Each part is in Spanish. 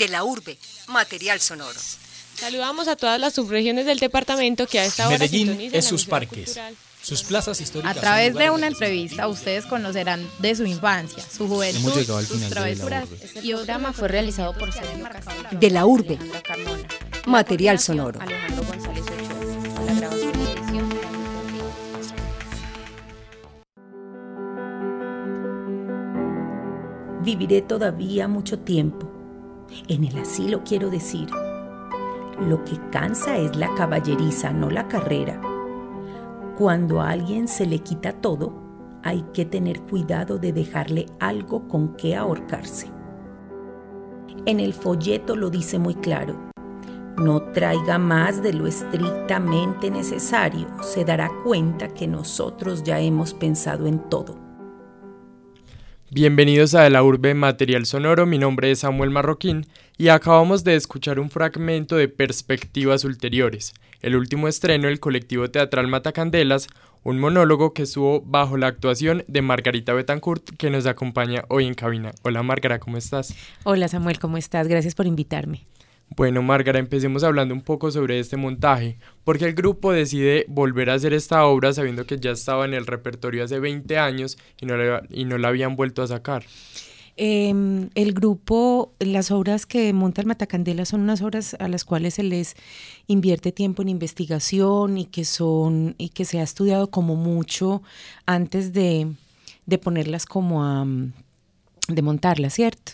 De la urbe, material sonoro. Saludamos a todas las subregiones del departamento que a esta hora Medellín es sus parques, sus plazas históricas. A través de una entrevista ustedes conocerán de su infancia, su juventud, sus travesuras. Y programa fue realizado por De la urbe, material sonoro. Alejandro González Ochoa. La grabación y edición. Viviré todavía mucho tiempo. En el asilo quiero decir, lo que cansa es la caballeriza, no la carrera. Cuando a alguien se le quita todo, hay que tener cuidado de dejarle algo con que ahorcarse. En el folleto lo dice muy claro. No traiga más de lo estrictamente necesario. Se dará cuenta que nosotros ya hemos pensado en todo. Bienvenidos a De la Urbe Material Sonoro, mi nombre es Samuel Marroquín y acabamos de escuchar un fragmento de Perspectivas Ulteriores, el último estreno del colectivo teatral Matacandelas, un monólogo que estuvo bajo la actuación de Margarita Betancourt que nos acompaña hoy en cabina. Hola Margarita, ¿cómo estás? Hola Samuel, ¿cómo estás? Gracias por invitarme. Bueno, Márgara, empecemos hablando un poco sobre este montaje. ¿Por qué el grupo decide volver a hacer esta obra sabiendo que ya estaba en el repertorio hace 20 años y no, la, y no la habían vuelto a sacar? Eh, el grupo, las obras que monta el Matacandela son unas obras a las cuales se les invierte tiempo en investigación y que son y que se ha estudiado como mucho antes de, de ponerlas como a de montarla, ¿cierto?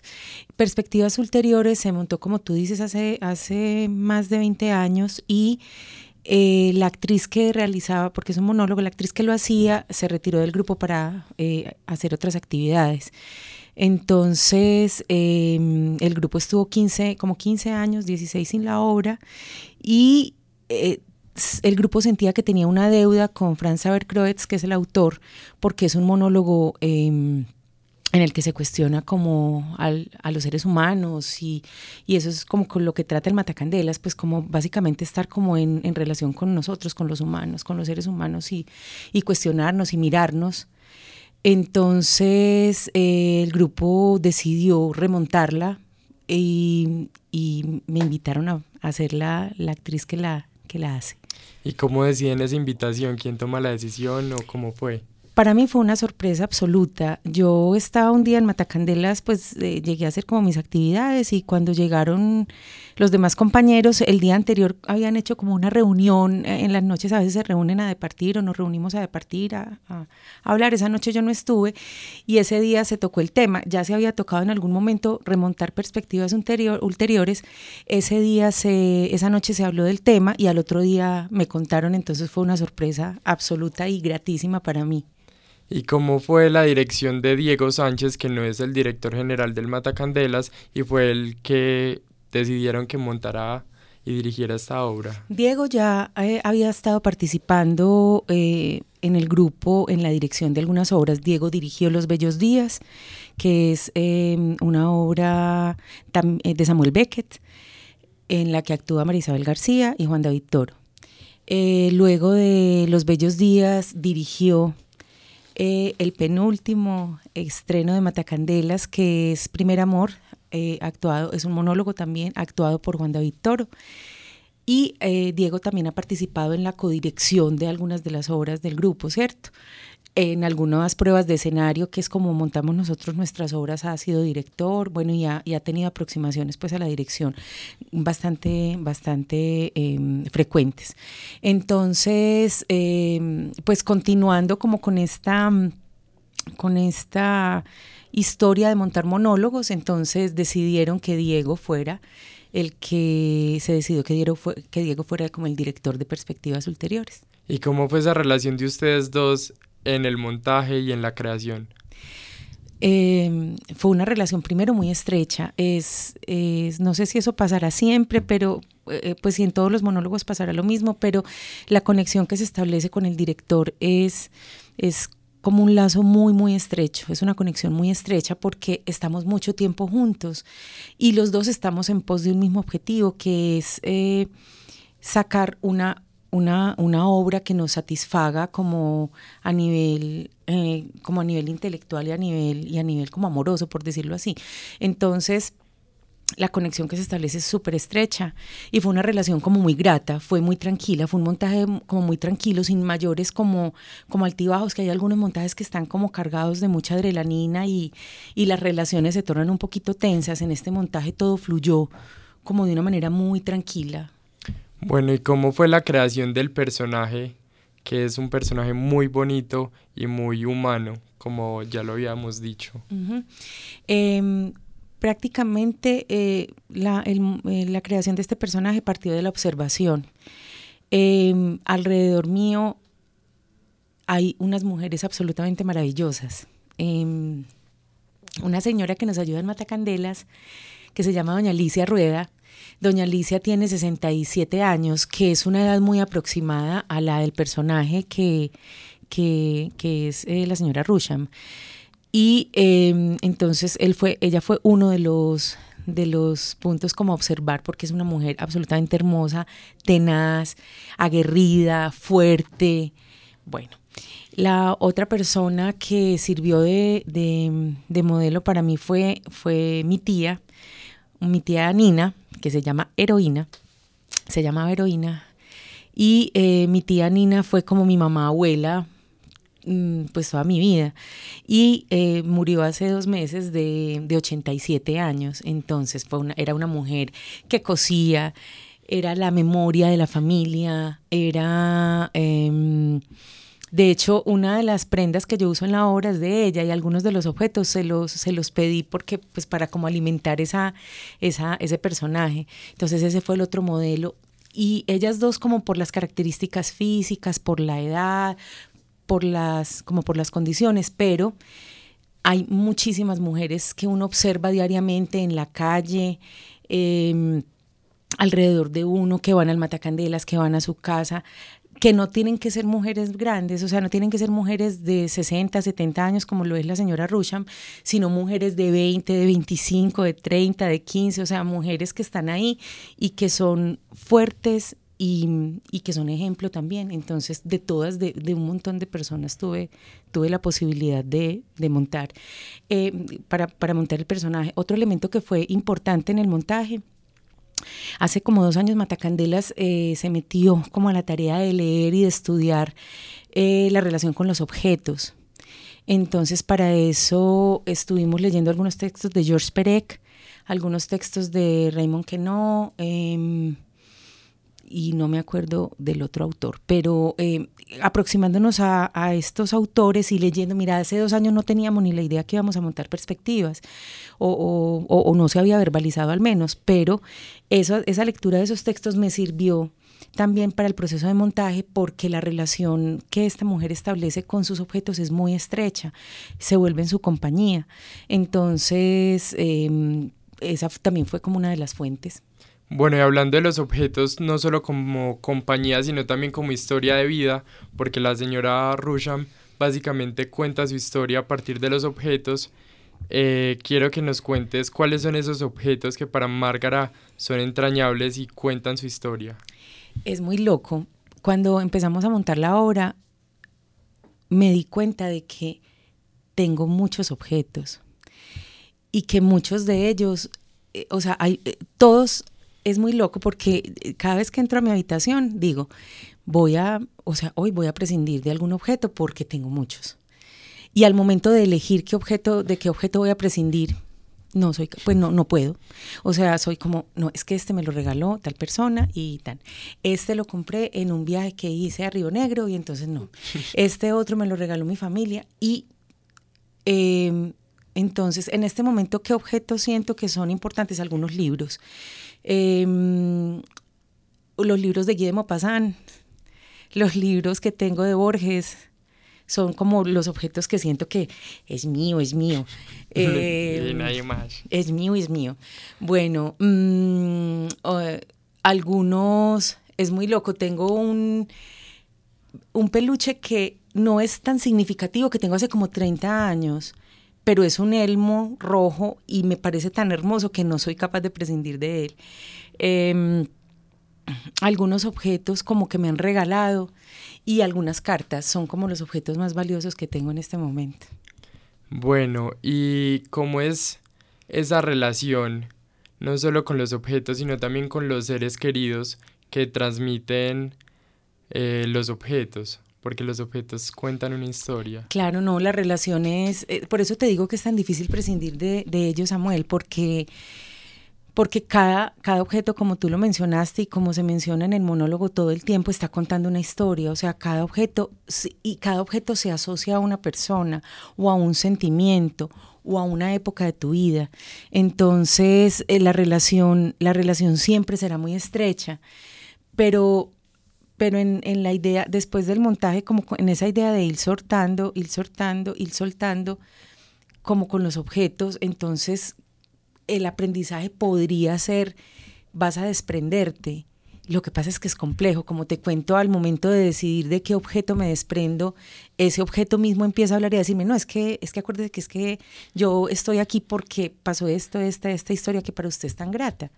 Perspectivas ulteriores se montó, como tú dices, hace, hace más de 20 años y eh, la actriz que realizaba, porque es un monólogo, la actriz que lo hacía se retiró del grupo para eh, hacer otras actividades. Entonces, eh, el grupo estuvo 15, como 15 años, 16 sin la obra, y eh, el grupo sentía que tenía una deuda con Franz Abercroetz, que es el autor, porque es un monólogo eh, en el que se cuestiona como al, a los seres humanos y, y, eso es como con lo que trata el Matacandelas, pues como básicamente estar como en, en relación con nosotros, con los humanos, con los seres humanos y, y cuestionarnos y mirarnos. Entonces eh, el grupo decidió remontarla y, y me invitaron a, a ser la, la, actriz que la, que la hace. ¿Y cómo deciden esa invitación? ¿Quién toma la decisión o cómo fue? Para mí fue una sorpresa absoluta. Yo estaba un día en Matacandelas, pues eh, llegué a hacer como mis actividades y cuando llegaron los demás compañeros, el día anterior habían hecho como una reunión, en las noches a veces se reúnen a departir o nos reunimos a departir, a, a, hablar. Esa noche yo no estuve y ese día se tocó el tema. Ya se había tocado en algún momento remontar perspectivas ulterior, ulteriores. Ese día, se, esa noche se habló del tema y al otro día me contaron, entonces fue una sorpresa absoluta y gratísima para mí. ¿Y cómo fue la dirección de Diego Sánchez, que no es el director general del Matacandelas, y fue el que decidieron que montara y dirigiera esta obra? Diego ya eh, había estado participando eh, en el grupo, en la dirección de algunas obras. Diego dirigió Los Bellos Días, que es eh, una obra de Samuel Beckett, en la que actúa Marisabel García y Juan David Toro. luego de Los Bellos Días dirigió eh, el penúltimo estreno de Matacandelas, que es Primer Amor, eh, actuado, es un monólogo también actuado por Juan David Toro. Y eh, Diego también ha participado en la codirección de algunas de las obras del grupo, ¿cierto? En algunas pruebas de escenario, que es como montamos nosotros nuestras obras, ha sido director, bueno, y ha, y ha tenido aproximaciones pues a la dirección bastante, bastante eh, frecuentes. Entonces, eh, pues continuando como con esta, con esta historia de montar monólogos, entonces decidieron que Diego fuera el que se decidió que Diego, fue, que Diego fuera como el director de perspectivas ulteriores. ¿Y cómo fue esa relación de ustedes dos en el montaje y en la creación? Eh, fue una relación primero muy estrecha. Es, es, no sé si eso pasará siempre, pero eh, pues si en todos los monólogos pasará lo mismo, pero la conexión que se establece con el director es, es como un lazo muy, muy estrecho. Es una conexión muy estrecha porque estamos mucho tiempo juntos y los dos estamos en pos de un mismo objetivo, que es eh, sacar una una, una, obra que nos satisfaga como a nivel eh, como a nivel intelectual y a nivel y a nivel como amoroso por decirlo así entonces la conexión que se establece es súper estrecha y fue una relación como muy grata, fue muy tranquila, fue un montaje como muy tranquilo, sin mayores como, como altibajos, que hay algunos montajes que están como cargados de mucha adrenalina y, y las relaciones se tornan un poquito tensas. En este montaje todo fluyó como de una manera muy tranquila. Bueno, ¿y cómo fue la creación del personaje? Que es un personaje muy bonito y muy humano, como ya lo habíamos dicho prácticamente eh, eh, la, creación de este personaje partió de la observación. Em, alrededor mío hay unas mujeres absolutamente maravillosas. Em, una señora que nos ayuda en Matacandelas, que se llama Doña Alicia Rueda. Doña Alicia tiene 67 años, que es una edad muy aproximada a la del personaje que, que, es eh, la señora Rusham. Y em, entonces él fue, ella fue uno de los, de los puntos como observar, porque es una mujer absolutamente hermosa, tenaz, aguerrida, fuerte. Bueno, la otra persona que sirvió de, de, modelo para mí fue, fue mi tía, mi tía Nina, que se llama Heroína, se llamaba Heroína, y eh, mi tía Nina fue como mi mamá abuela Mm, pues toda mi vida. Y eh, murió hace dos meses de, de 87 años. Entonces fue era una mujer que cosía, era la memoria de la familia, era... Em, de hecho, una de las prendas que yo uso en la obra es de ella y algunos de los objetos se los, se los pedí porque, pues, para como alimentar esa, esa, ese personaje. Entonces, ese fue el otro modelo. Y ellas dos, como por las características físicas, por la edad, por las, como por las condiciones, pero hay muchísimas mujeres que uno observa diariamente en la calle, em, alrededor de uno, que van al Matacandelas, que van a su casa, que no tienen que ser mujeres grandes, o sea, no tienen que ser mujeres de 60, 70 años como lo es la señora Rusham, sino mujeres de 20, de 25, de 30, de 15, o sea, mujeres que están ahí y que son fuertes, y, y, que son ejemplo también. Entonces, de todas, de, de, un montón de personas tuve, tuve la posibilidad de, de montar, eh, para, para, montar el personaje. Otro elemento que fue importante en el montaje, hace como dos años Matacandelas eh, se metió como a la tarea de leer y de estudiar eh, la relación con los objetos. Entonces, para eso estuvimos leyendo algunos textos de George Perec, algunos textos de Raymond Queneau, eh, y no me acuerdo del otro autor, pero eh, aproximándonos a, estos autores y leyendo, mira, hace dos años no teníamos ni la idea que íbamos a montar perspectivas, o, no se había verbalizado al menos, pero eso, esa lectura de esos textos me sirvió también para el proceso de montaje porque la relación que esta mujer establece con sus objetos es muy estrecha, se vuelve en su compañía. Entonces, em, esa también fue como una de las fuentes. Bueno, y hablando de los objetos, no solo como compañía, sino también como historia de vida, porque la señora Rusham básicamente cuenta su historia a partir de los objetos. Eh, quiero que nos cuentes cuáles son esos objetos que para Márgara son entrañables y cuentan su historia. Es muy loco. Cuando empezamos a montar la obra, me di cuenta de que tengo muchos objetos y que muchos de ellos, eh, o sea, hay, eh, todos es muy loco porque eh, cada vez que entro a mi habitación digo, voy a, o sea, hoy voy a prescindir de algún objeto porque tengo muchos. Y al momento de elegir qué objeto, de qué objeto voy a prescindir, no soy, pues no, no puedo. O sea, soy como, no, es que este me lo regaló tal persona y tal. Este lo compré en un viaje que hice a Río Negro y entonces no. Este otro me lo regaló mi familia y em, entonces, en este momento, ¿qué objetos siento que son importantes? Algunos libros. Em, los libros de Guy de Maupassant, los libros que tengo de Borges, son como los objetos que siento que es mío, es mío. Eh, nadie más. Es mío, es mío. Bueno, mm, algunos, es muy loco, tengo un, un peluche que no es tan significativo, que tengo hace como 30 años, pero es un elmo rojo y me parece tan hermoso que no soy capaz de prescindir de él. Em, algunos objetos como que me han regalado y algunas cartas son como los objetos más valiosos que tengo en este momento. Bueno, ¿y cómo es esa relación no solo con los objetos, sino también con los seres queridos que transmiten eh, los objetos porque los objetos cuentan una historia. Claro, no, las relaciones, eh, por eso te digo que es tan difícil prescindir de, de ellos, Samuel, porque porque cada, cada objeto, como tú lo mencionaste y como se menciona en el monólogo todo el tiempo, está contando una historia, o sea, cada objeto, y cada objeto se asocia a una persona o a un sentimiento o a una época de tu vida. Entonces, eh, la, relación, la relación siempre será muy estrecha, pero, pero en, en, la idea, después del montaje, como en esa idea de ir soltando, ir soltando, ir soltando, como con los objetos, entonces el aprendizaje podría ser, vas a desprenderte. Lo que pasa es que es complejo, como te cuento, al momento de decidir de qué objeto me desprendo, ese objeto mismo empieza a hablar y a decirme, no, es que, es que acuérdese que es que yo estoy aquí porque pasó esto, esta, esta historia que para usted es tan grata.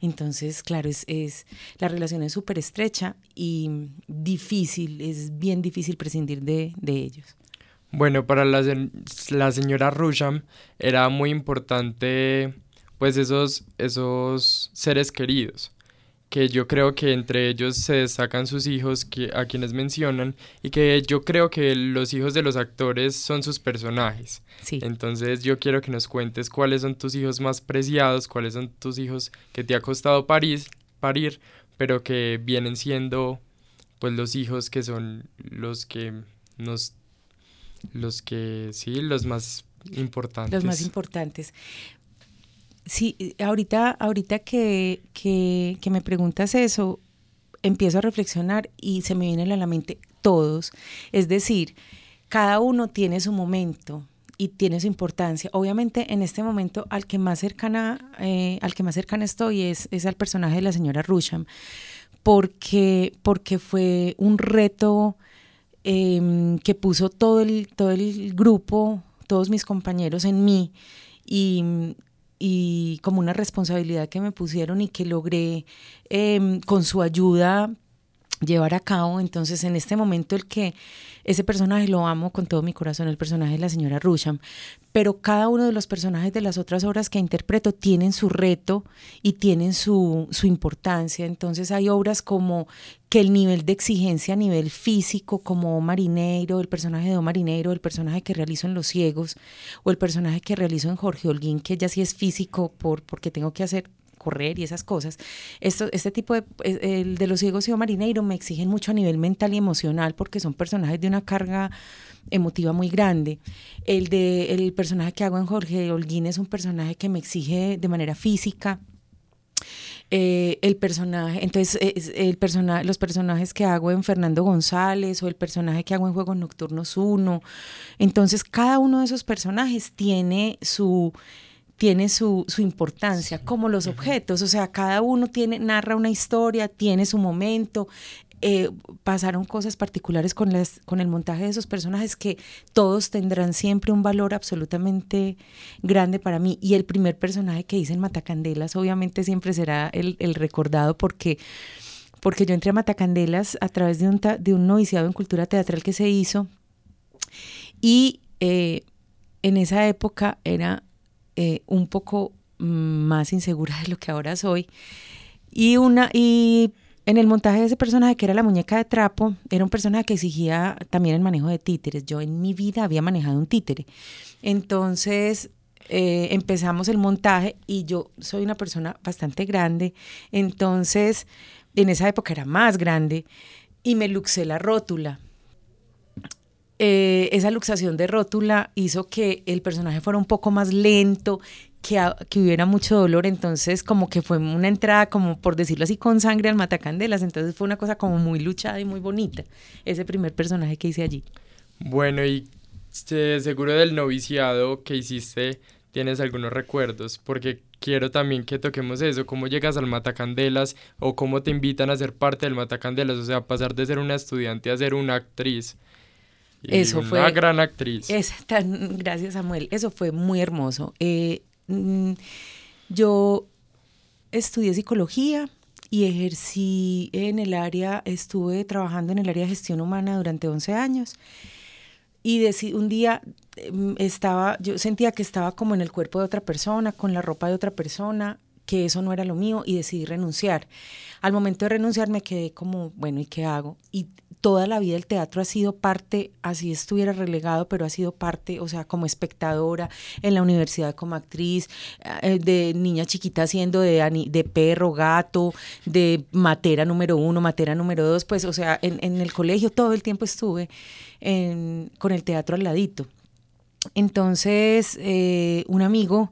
Entonces, claro, es, es la relación es súper estrecha y difícil, es bien difícil prescindir de, de ellos. Bueno, para la, la señora Rusham era muy importante pues esos, esos seres queridos, que yo creo que entre ellos se destacan sus hijos que, a quienes mencionan y que yo creo que los hijos de los actores son sus personajes. Sí. Entonces yo quiero que nos cuentes cuáles son tus hijos más preciados, cuáles son tus hijos que te ha costado parir, parir pero que vienen siendo pues los hijos que son los que nos los que sí los más importantes los más importantes Sí, ahorita, ahorita que, que, me preguntas eso, empiezo a reflexionar y se me vienen a la mente todos. Es decir, cada uno tiene su momento y tiene su importancia. Obviamente, en este momento, al que más cercana, eh, al que más cercana estoy es, es al personaje de la señora Rusham, porque, porque fue un reto eh, que puso todo el, todo el grupo, todos mis compañeros en mí. Y, y como una responsabilidad que me pusieron y que logré eh, con su ayuda llevar a cabo. Entonces, en este momento, el que ese personaje lo amo con todo mi corazón, el personaje de la señora Rusham, pero cada uno de los personajes de las otras obras que interpreto tienen su reto y tienen su, su importancia. Entonces, hay obras como que el nivel de exigencia a nivel físico, como Marinero, el personaje de Marinero, el personaje que realizo en Los Ciegos, o el personaje que realizo en Jorge Holguín, que ya sí es físico por, porque tengo que hacer correr y esas cosas. Este tipo de, el de los ciegos y marineiro me exigen mucho a nivel mental y emocional porque son personajes de una carga emotiva muy grande. El de el personaje que hago en Jorge Holguín es un personaje que me exige de manera física. Eh, el personaje, entonces el persona, los personajes que hago en Fernando González o el personaje que hago en Juegos Nocturnos 1, entonces cada uno de esos personajes tiene su tiene su, su importancia, como los objetos, o sea, cada uno tiene, narra una historia, tiene su momento, eh, pasaron cosas particulares con, las, con el montaje de esos personajes que todos tendrán siempre un valor absolutamente grande para mí. Y el primer personaje que hice en Matacandelas obviamente siempre será el, el recordado porque, porque yo entré a Matacandelas a través de un, de un noviciado en cultura teatral que se hizo. Y eh, en esa época era eh, un poco más insegura de lo que ahora soy. Y, una, y en el montaje de ese personaje, que era la muñeca de trapo, era un personaje que exigía también el manejo de títeres. Yo en mi vida había manejado un títere. Entonces eh, empezamos el montaje y yo soy una persona bastante grande. Entonces, en esa época era más grande y me luxé la rótula. Eh, esa luxación de rótula hizo que el personaje fuera un poco más lento, que, que, hubiera mucho dolor, entonces como que fue una entrada, como por decirlo así, con sangre al matacandelas, entonces fue una cosa como muy luchada y muy bonita, ese primer personaje que hice allí. Bueno, y este, seguro del noviciado que hiciste, tienes algunos recuerdos, porque quiero también que toquemos eso, cómo llegas al Matacandelas o cómo te invitan a ser parte del Matacandelas, o sea, pasar de ser una estudiante a ser una actriz. Eso una fue. gran actriz. tan, gracias, Samuel. Eso fue muy hermoso. Eh, mm, yo estudié psicología y ejercí en el área, estuve trabajando en el área de gestión humana durante 11 años. Y un día mm, estaba, yo sentía que estaba como en el cuerpo de otra persona, con la ropa de otra persona, que eso no era lo mío y decidí renunciar. Al momento de renunciar me quedé como, bueno, ¿y qué hago? Y toda la vida el teatro ha sido parte, así estuviera relegado, pero ha sido parte, o sea, como espectadora en la universidad como actriz, eh, de niña chiquita haciendo de, perro, gato, de matera número uno, matera número dos, pues, o sea, en, el colegio todo el tiempo estuve con el teatro al ladito. Entonces, eh, un amigo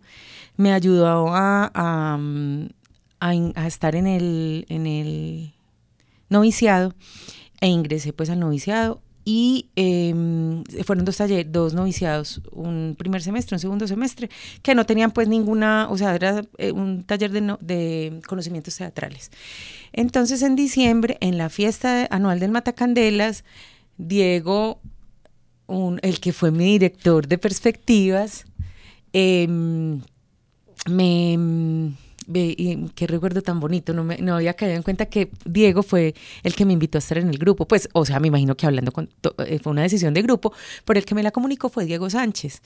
me ayudó a, a, estar en el, en el noviciado e ingresé pues al noviciado y em, fueron dos talleres, dos noviciados, un primer semestre, un segundo semestre, que no tenían pues ninguna, o sea, era eh, un taller de, conocimientos teatrales. Entonces en diciembre, en la fiesta anual del Matacandelas, Diego, el que fue mi director de perspectivas, em, me Ve, qué recuerdo tan bonito, no, me, no había caído en cuenta que Diego fue el que me invitó a estar en el grupo, pues, o sea, me imagino que hablando con, eh, fue una decisión de grupo, pero el que me la comunicó fue Diego Sánchez.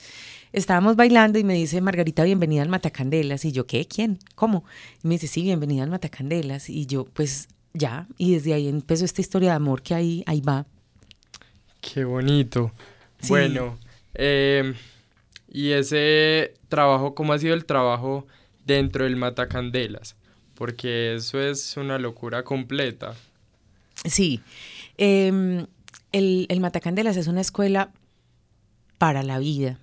Estábamos bailando y me dice, Margarita, bienvenida al Matacandelas, y yo, ¿qué? ¿Quién? ¿Cómo? Y me dice, sí, bienvenida al Matacandelas, y yo, pues, ya, y desde ahí empezó esta historia de amor que ahí, ahí va. Qué bonito. Bueno, eh, y ese trabajo, ¿cómo ha sido el trabajo? Dentro del Matacandelas, porque eso es una locura completa. Sí, em, el, el Matacandelas es una escuela para la vida,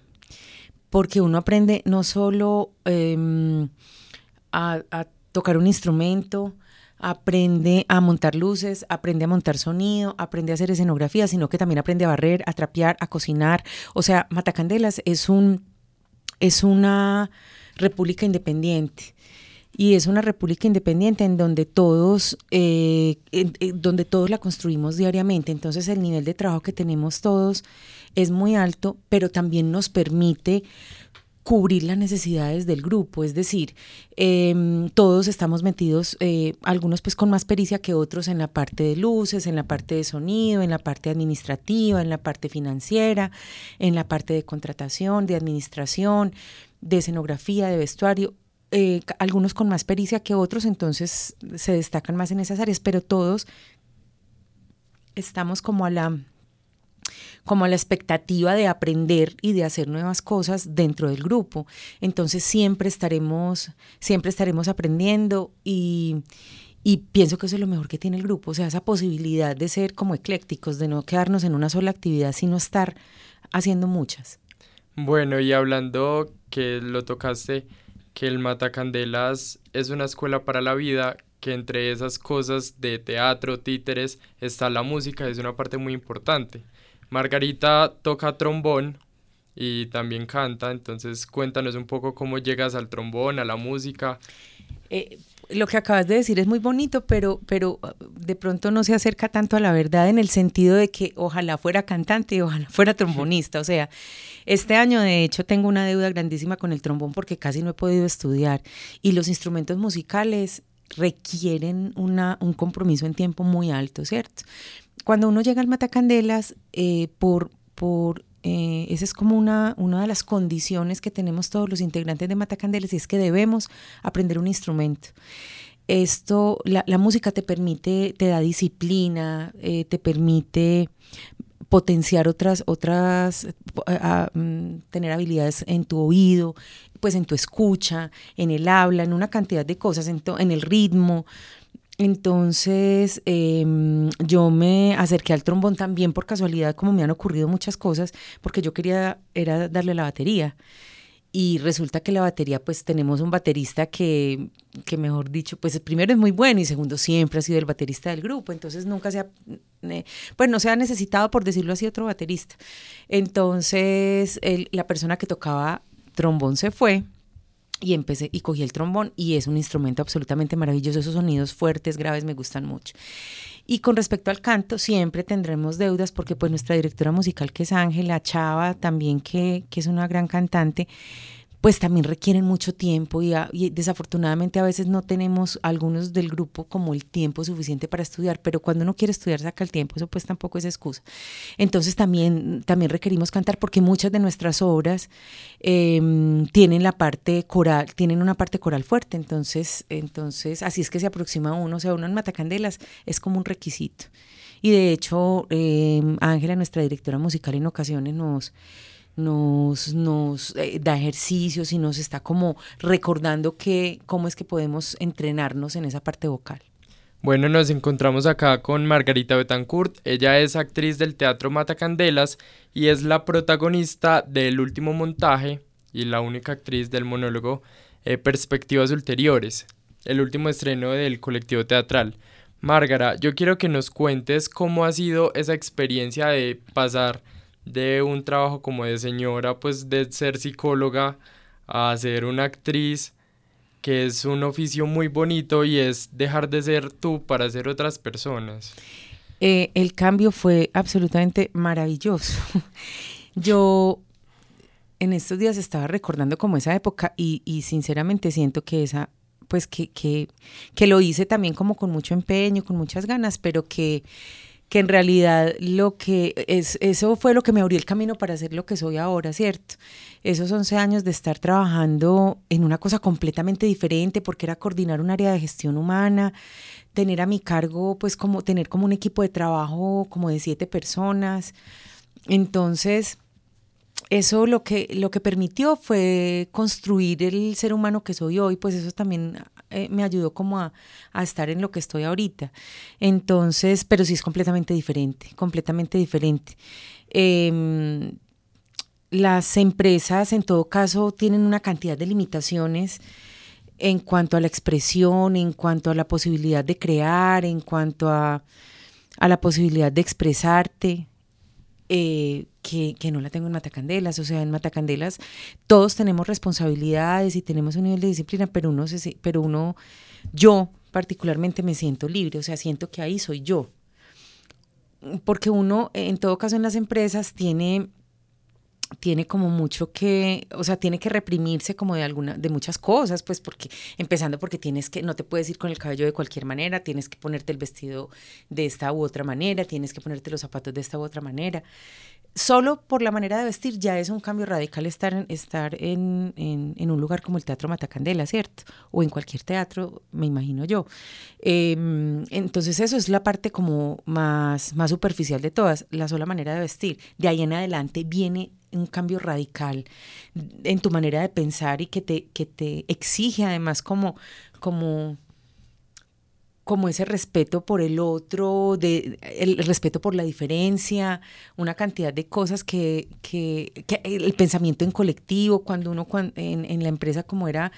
porque uno aprende no solo em, a, tocar un instrumento, aprende a montar luces, aprende a montar sonido, aprende a hacer escenografía, sino que también aprende a barrer, a trapear, a cocinar. O sea, Matacandelas es un es una república independiente. Y es una república independiente en donde todos, eh, donde todos la construimos diariamente. Entonces el nivel de trabajo que tenemos todos es muy alto, pero también nos permite cubrir las necesidades del grupo, es decir, em, todos estamos metidos, eh, algunos pues con más pericia que otros en la parte de luces, en la parte de sonido, en la parte administrativa, en la parte financiera, en la parte de contratación, de administración, de escenografía, de vestuario, eh, algunos con más pericia que otros, entonces se destacan más en esas áreas, pero todos estamos como a la como a la expectativa de aprender y de hacer nuevas cosas dentro del grupo. Entonces siempre estaremos, siempre estaremos aprendiendo y, y pienso que eso es lo mejor que tiene el grupo, o sea, esa posibilidad de ser como eclécticos, de no quedarnos en una sola actividad, sino estar haciendo muchas. Bueno, y hablando que lo tocaste, que el Matacandelas es una escuela para la vida, que entre esas cosas de teatro, títeres, está la música, es una parte muy importante. Margarita toca trombón y también canta, entonces cuéntanos un poco cómo llegas al trombón, a la música. Eh, lo que acabas de decir es muy bonito, pero, pero uh, de pronto no se acerca tanto a la verdad en el sentido de que ojalá fuera cantante y ojalá fuera trombonista. O sea, este año de hecho tengo una deuda grandísima con el trombón porque casi no he podido estudiar y los instrumentos musicales requieren una, un compromiso en tiempo muy alto, ¿cierto? Cuando uno llega al Matacandelas, eh, por, por eh, esa es como una, una de las condiciones que tenemos todos los integrantes de Matacandeles y es que debemos aprender un instrumento. Esto, la, música te permite, te da disciplina, eh, te permite potenciar otras, otras, mm, tener habilidades en tu oído, pues en tu escucha, en el habla, en una cantidad de cosas, en, en el ritmo. Entonces em, yo me acerqué al trombón también por casualidad, como me han ocurrido muchas cosas, porque yo quería era darle la batería. Y resulta que la batería, pues tenemos un baterista que, que, mejor dicho, pues primero es muy bueno y segundo siempre ha sido el baterista del grupo, entonces nunca se ha, pues no se ha necesitado, por decirlo así, otro baterista. Entonces la persona que tocaba trombón se fue y empecé y cogí el trombón y es un instrumento absolutamente maravilloso, esos sonidos fuertes, graves me gustan mucho. Y con respecto al canto, siempre tendremos deudas porque pues nuestra directora musical que es Ángela Chava, también que, que es una gran cantante, pues también requieren mucho tiempo y, y, desafortunadamente a veces no tenemos algunos del grupo como el tiempo suficiente para estudiar, pero cuando uno quiere estudiar saca el tiempo, eso pues tampoco es excusa. Entonces también, también requerimos cantar porque muchas de nuestras obras em, tienen la parte coral, tienen una parte coral fuerte, entonces, entonces así es que se aproxima uno, o sea, uno en Matacandelas es como un requisito. Y de hecho, em, Ángela, nuestra directora musical, en ocasiones nos, nos, eh, da ejercicios y nos está como recordando que, cómo es que podemos entrenarnos en esa parte vocal. Bueno, nos encontramos acá con Margarita Betancourt. Ella es actriz del Teatro Matacandelas y es la protagonista del último montaje y la única actriz del monólogo eh, Perspectivas Ulteriores, el último estreno del colectivo teatral. Márgara, yo quiero que nos cuentes cómo ha sido esa experiencia de pasar de un trabajo como de señora, pues de ser psicóloga a ser una actriz, que es un oficio muy bonito y es dejar de ser tú para ser otras personas. Eh, el cambio fue absolutamente maravilloso. Yo en estos días estaba recordando como esa época y, y sinceramente siento que esa pues que, que, que lo hice también como con mucho empeño, con muchas ganas, pero que, que en realidad lo que es, eso fue lo que me abrió el camino para ser lo que soy ahora, ¿cierto? Esos 11 años de estar trabajando en una cosa completamente diferente, porque era coordinar un área de gestión humana, tener a mi cargo, pues como tener como un equipo de trabajo como de siete personas. Entonces, eso lo que, lo que permitió fue construir el ser humano que soy hoy, pues eso también eh, me ayudó como a, estar en lo que estoy ahorita. Entonces, pero sí es completamente diferente, completamente diferente. Em, las empresas en todo caso tienen una cantidad de limitaciones en cuanto a la expresión, en cuanto a la posibilidad de crear, en cuanto a, a la posibilidad de expresarte. Eh, que, que, no la tengo en Matacandelas. O sea, en Matacandelas todos tenemos responsabilidades y tenemos un nivel de disciplina, pero uno, se, pero uno, yo particularmente me siento libre, o sea, siento que ahí soy yo. Porque uno, en todo caso, en las empresas tiene tiene como mucho que, o sea, tiene que reprimirse como de alguna, de muchas cosas, pues porque, empezando porque tienes que, no te puedes ir con el cabello de cualquier manera, tienes que ponerte el vestido de esta u otra manera, tienes que ponerte los zapatos de esta u otra manera. Solo por la manera de vestir ya es un cambio radical estar en, estar en, en, un lugar como el Teatro Matacandela, ¿cierto? O en cualquier teatro, me imagino yo. Em, entonces eso es la parte como más, más superficial de todas, la sola manera de vestir. De ahí en adelante viene un cambio radical en tu manera de pensar y que te, que te exige además como, como, como ese respeto por el otro, de, el respeto por la diferencia, una cantidad de cosas que, que, el pensamiento en colectivo, cuando uno en, en, la empresa como era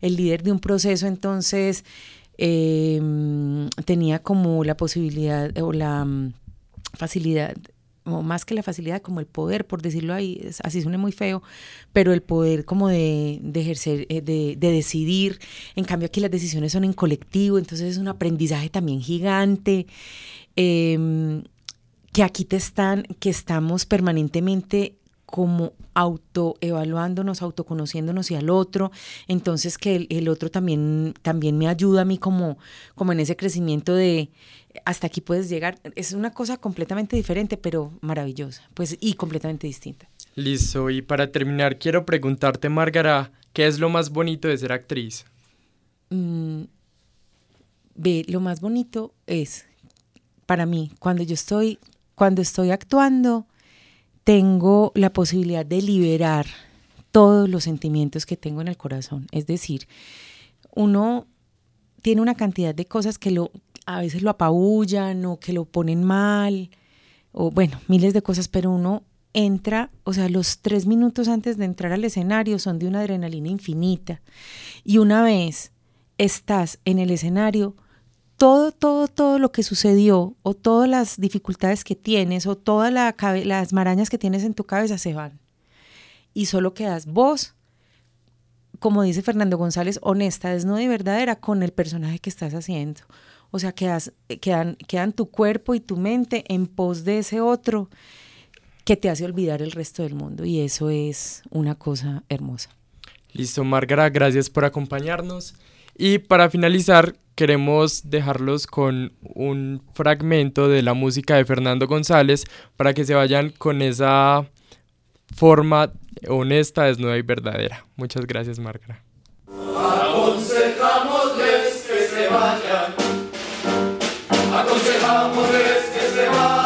el líder de un proceso, entonces em, tenía como la posibilidad o la mm, más que la facilidad, como el poder, por decirlo ahí, así suena muy feo, pero el poder como de, ejercer, eh, de, decidir. En cambio aquí las decisiones son en colectivo, entonces es un aprendizaje también gigante. Em, que aquí te están, que estamos permanentemente como autoevaluándonos, autoconociéndonos y al otro, entonces que el, otro también, también me ayuda a mí como, como en ese crecimiento de hasta aquí puedes llegar. Es una cosa completamente diferente, pero maravillosa, pues y completamente distinta. Listo, y para terminar quiero preguntarte, Márgara, ¿qué es lo más bonito de ser actriz? Mm, ve, lo más bonito es, para mí, cuando yo estoy, cuando estoy actuando, tengo la posibilidad de liberar todos los sentimientos que tengo en el corazón. Es decir, uno tiene una cantidad de cosas que lo, a veces lo apabullan o que lo ponen mal, o bueno, miles de cosas, pero uno entra, o sea, los tres minutos antes de entrar al escenario son de una adrenalina infinita. Y una vez estás en el escenario, todo, todo, todo lo que sucedió o todas las dificultades que tienes o todas las marañas que tienes en tu cabeza se van. Y solo quedas vos, como dice Fernando González, honesta, desnuda y verdadera con el personaje que estás haciendo. O sea, quedas, quedan, quedan tu cuerpo y tu mente en pos de ese otro que te hace olvidar el resto del mundo y eso es una cosa hermosa. Listo, Margarita, gracias por acompañarnos. Y para finalizar, queremos dejarlos con un fragmento de la música de Fernando González para que se vayan con esa forma honesta, desnuda y verdadera. Muchas gracias, Margarita. Aconsejámosles que se vayan. Aconsejámosles que se vayan.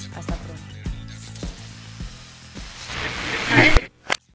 Hasta pronto.